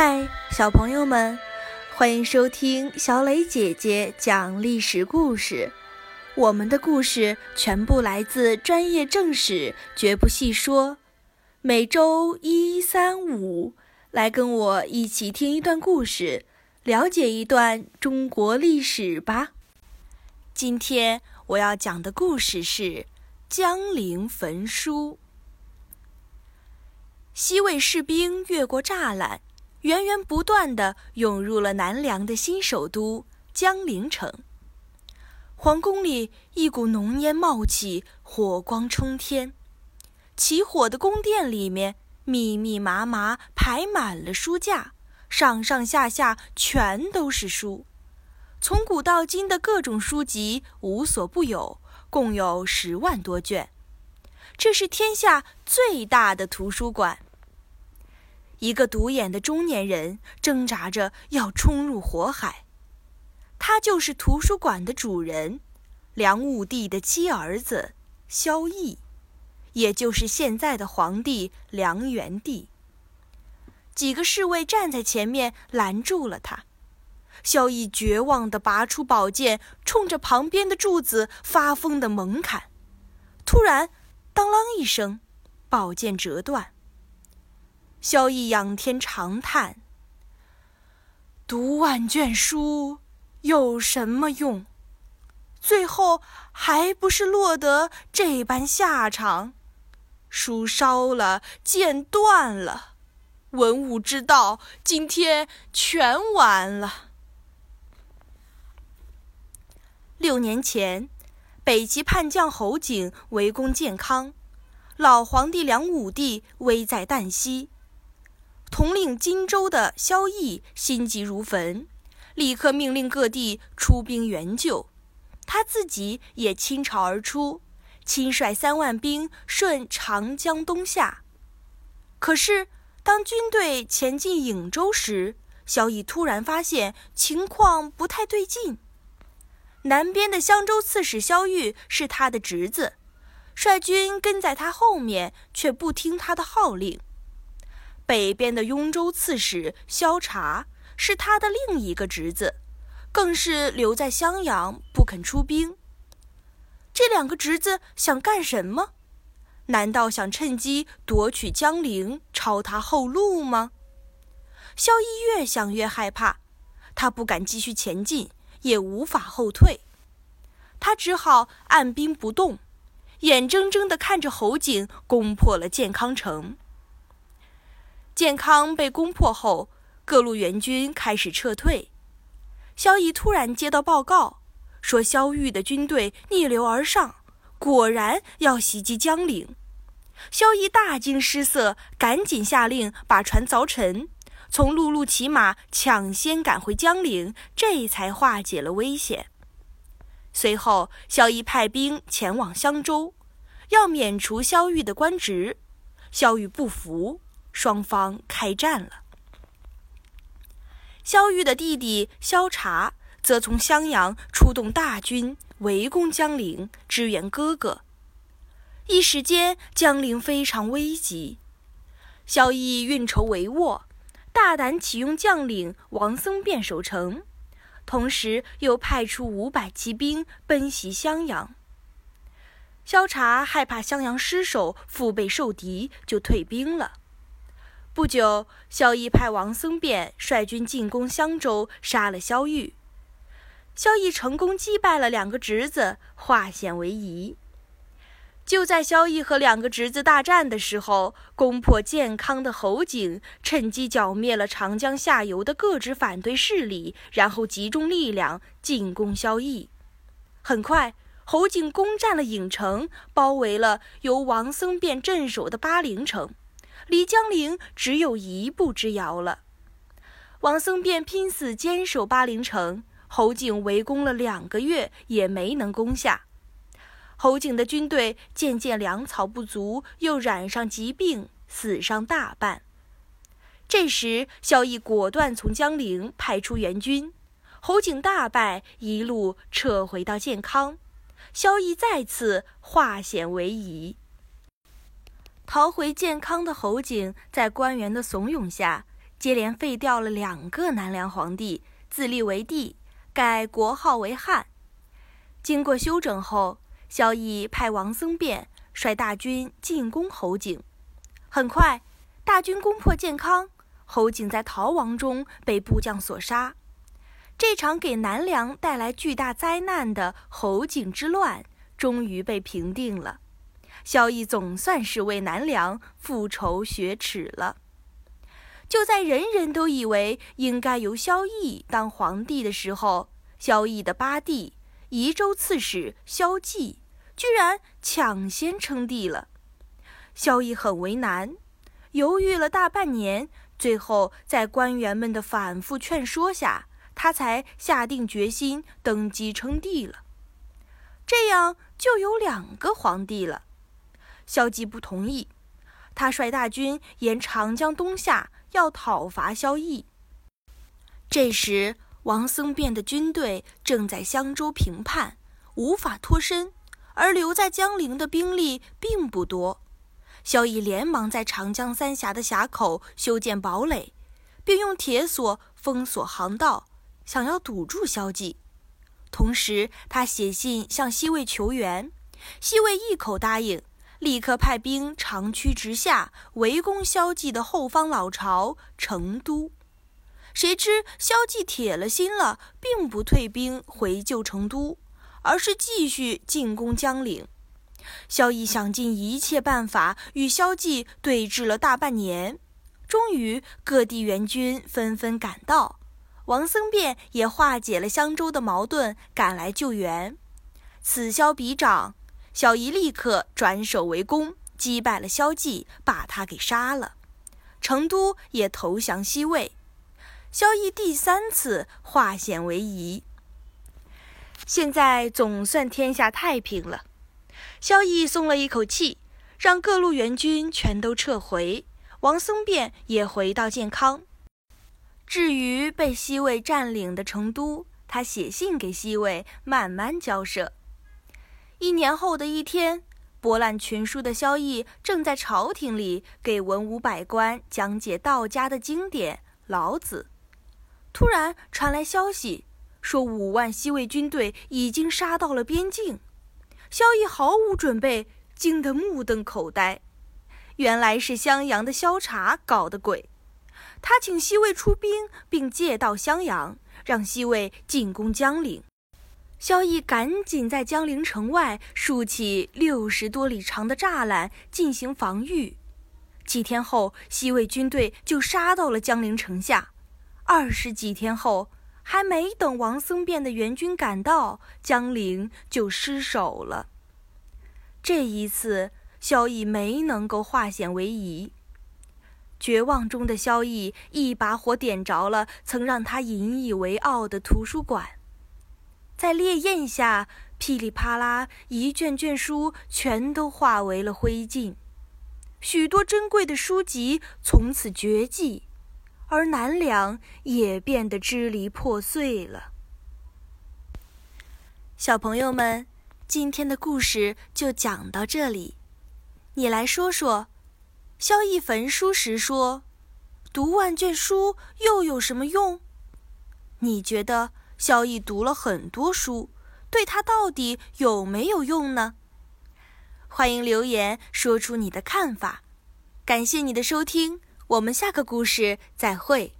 嗨，小朋友们，欢迎收听小磊姐姐讲历史故事。我们的故事全部来自专业正史，绝不细说。每周一、三、五，来跟我一起听一段故事，了解一段中国历史吧。今天我要讲的故事是江陵焚书。西魏士兵越过栅栏。源源不断地涌入了南梁的新首都江陵城。皇宫里一股浓烟冒起，火光冲天。起火的宫殿里面密密麻麻排满了书架，上上下下全都是书，从古到今的各种书籍无所不有，共有十万多卷。这是天下最大的图书馆。一个独眼的中年人挣扎着要冲入火海，他就是图书馆的主人，梁武帝的七儿子萧绎，也就是现在的皇帝梁元帝。几个侍卫站在前面拦住了他，萧绎绝望地拔出宝剑，冲着旁边的柱子发疯地猛砍，突然，当啷一声，宝剑折断。萧绎仰天长叹：“读万卷书有什么用？最后还不是落得这般下场？书烧了，剑断了，文武之道今天全完了。”六年前，北齐叛将侯景围攻建康，老皇帝梁武帝危在旦夕。统领荆州的萧绎心急如焚，立刻命令各地出兵援救，他自己也倾巢而出，亲率三万兵顺长江东下。可是，当军队前进颍州时，萧绎突然发现情况不太对劲。南边的襄州刺史萧玉是他的侄子，率军跟在他后面，却不听他的号令。北边的雍州刺史萧察是他的另一个侄子，更是留在襄阳不肯出兵。这两个侄子想干什么？难道想趁机夺取江陵，抄他后路吗？萧绎越想越害怕，他不敢继续前进，也无法后退，他只好按兵不动，眼睁睁地看着侯景攻破了建康城。建康被攻破后，各路援军开始撤退。萧绎突然接到报告，说萧玉的军队逆流而上，果然要袭击江陵。萧绎大惊失色，赶紧下令把船凿沉，从陆路骑马抢先赶回江陵，这才化解了危险。随后，萧绎派兵前往襄州，要免除萧玉的官职。萧玉不服。双方开战了。萧玉的弟弟萧察则从襄阳出动大军围攻江陵，支援哥哥。一时间，江陵非常危急。萧绎运筹帷幄，大胆启用将领王僧辩守城，同时又派出五百骑兵奔袭襄阳。萧察害怕襄阳失守，腹背受敌，就退兵了。不久，萧绎派王僧辩率军进攻襄州，杀了萧玉。萧绎成功击败了两个侄子，化险为夷。就在萧绎和两个侄子大战的时候，攻破建康的侯景趁机剿灭了长江下游的各支反对势力，然后集中力量进攻萧绎。很快，侯景攻占了郢城，包围了由王僧辩镇守的巴陵城。离江陵只有一步之遥了。王僧辩拼死坚守巴陵城，侯景围攻了两个月也没能攻下。侯景的军队渐渐粮草不足，又染上疾病，死伤大半。这时，萧绎果断从江陵派出援军，侯景大败，一路撤回到建康。萧绎再次化险为夷。逃回建康的侯景，在官员的怂恿下，接连废掉了两个南梁皇帝，自立为帝，改国号为汉。经过休整后，萧绎派王僧辩率大军进攻侯景。很快，大军攻破建康，侯景在逃亡中被部将所杀。这场给南梁带来巨大灾难的侯景之乱，终于被平定了。萧绎总算是为南梁复仇雪耻了。就在人人都以为应该由萧绎当皇帝的时候，萧绎的八弟宜州刺史萧纪居然抢先称帝了。萧绎很为难，犹豫了大半年，最后在官员们的反复劝说下，他才下定决心登基称帝了。这样就有两个皇帝了。萧纪不同意，他率大军沿长江东下，要讨伐萧绎。这时，王僧辩的军队正在襄州平叛，无法脱身，而留在江陵的兵力并不多。萧绎连忙在长江三峡的峡口修建堡垒，并用铁索封锁航道，想要堵住萧纪。同时，他写信向西魏求援，西魏一口答应。立刻派兵长驱直下，围攻萧纪的后方老巢成都。谁知萧纪铁了心了，并不退兵回救成都，而是继续进攻江陵。萧绎想尽一切办法与萧纪对峙了大半年，终于各地援军纷纷赶到，王僧辩也化解了襄州的矛盾，赶来救援。此消彼长。小姨立刻转守为攻，击败了萧纪，把他给杀了。成都也投降西魏，萧绎第三次化险为夷。现在总算天下太平了，萧绎松了一口气，让各路援军全都撤回，王僧辩也回到建康。至于被西魏占领的成都，他写信给西魏，慢慢交涉。一年后的一天，博览群书的萧绎正在朝廷里给文武百官讲解道家的经典《老子》，突然传来消息，说五万西魏军队已经杀到了边境。萧绎毫无准备，惊得目瞪口呆。原来是襄阳的萧察搞的鬼，他请西魏出兵，并借道襄阳，让西魏进攻江陵。萧绎赶紧在江陵城外竖起六十多里长的栅栏进行防御。几天后，西魏军队就杀到了江陵城下。二十几天后，还没等王僧辩的援军赶到，江陵就失守了。这一次，萧绎没能够化险为夷。绝望中的萧绎一把火点着了曾让他引以为傲的图书馆。在烈焰下，噼里啪啦，一卷卷书全都化为了灰烬，许多珍贵的书籍从此绝迹，而南梁也变得支离破碎了。小朋友们，今天的故事就讲到这里。你来说说，萧绎焚书时说：“读万卷书又有什么用？”你觉得？萧逸读了很多书，对他到底有没有用呢？欢迎留言说出你的看法。感谢你的收听，我们下个故事再会。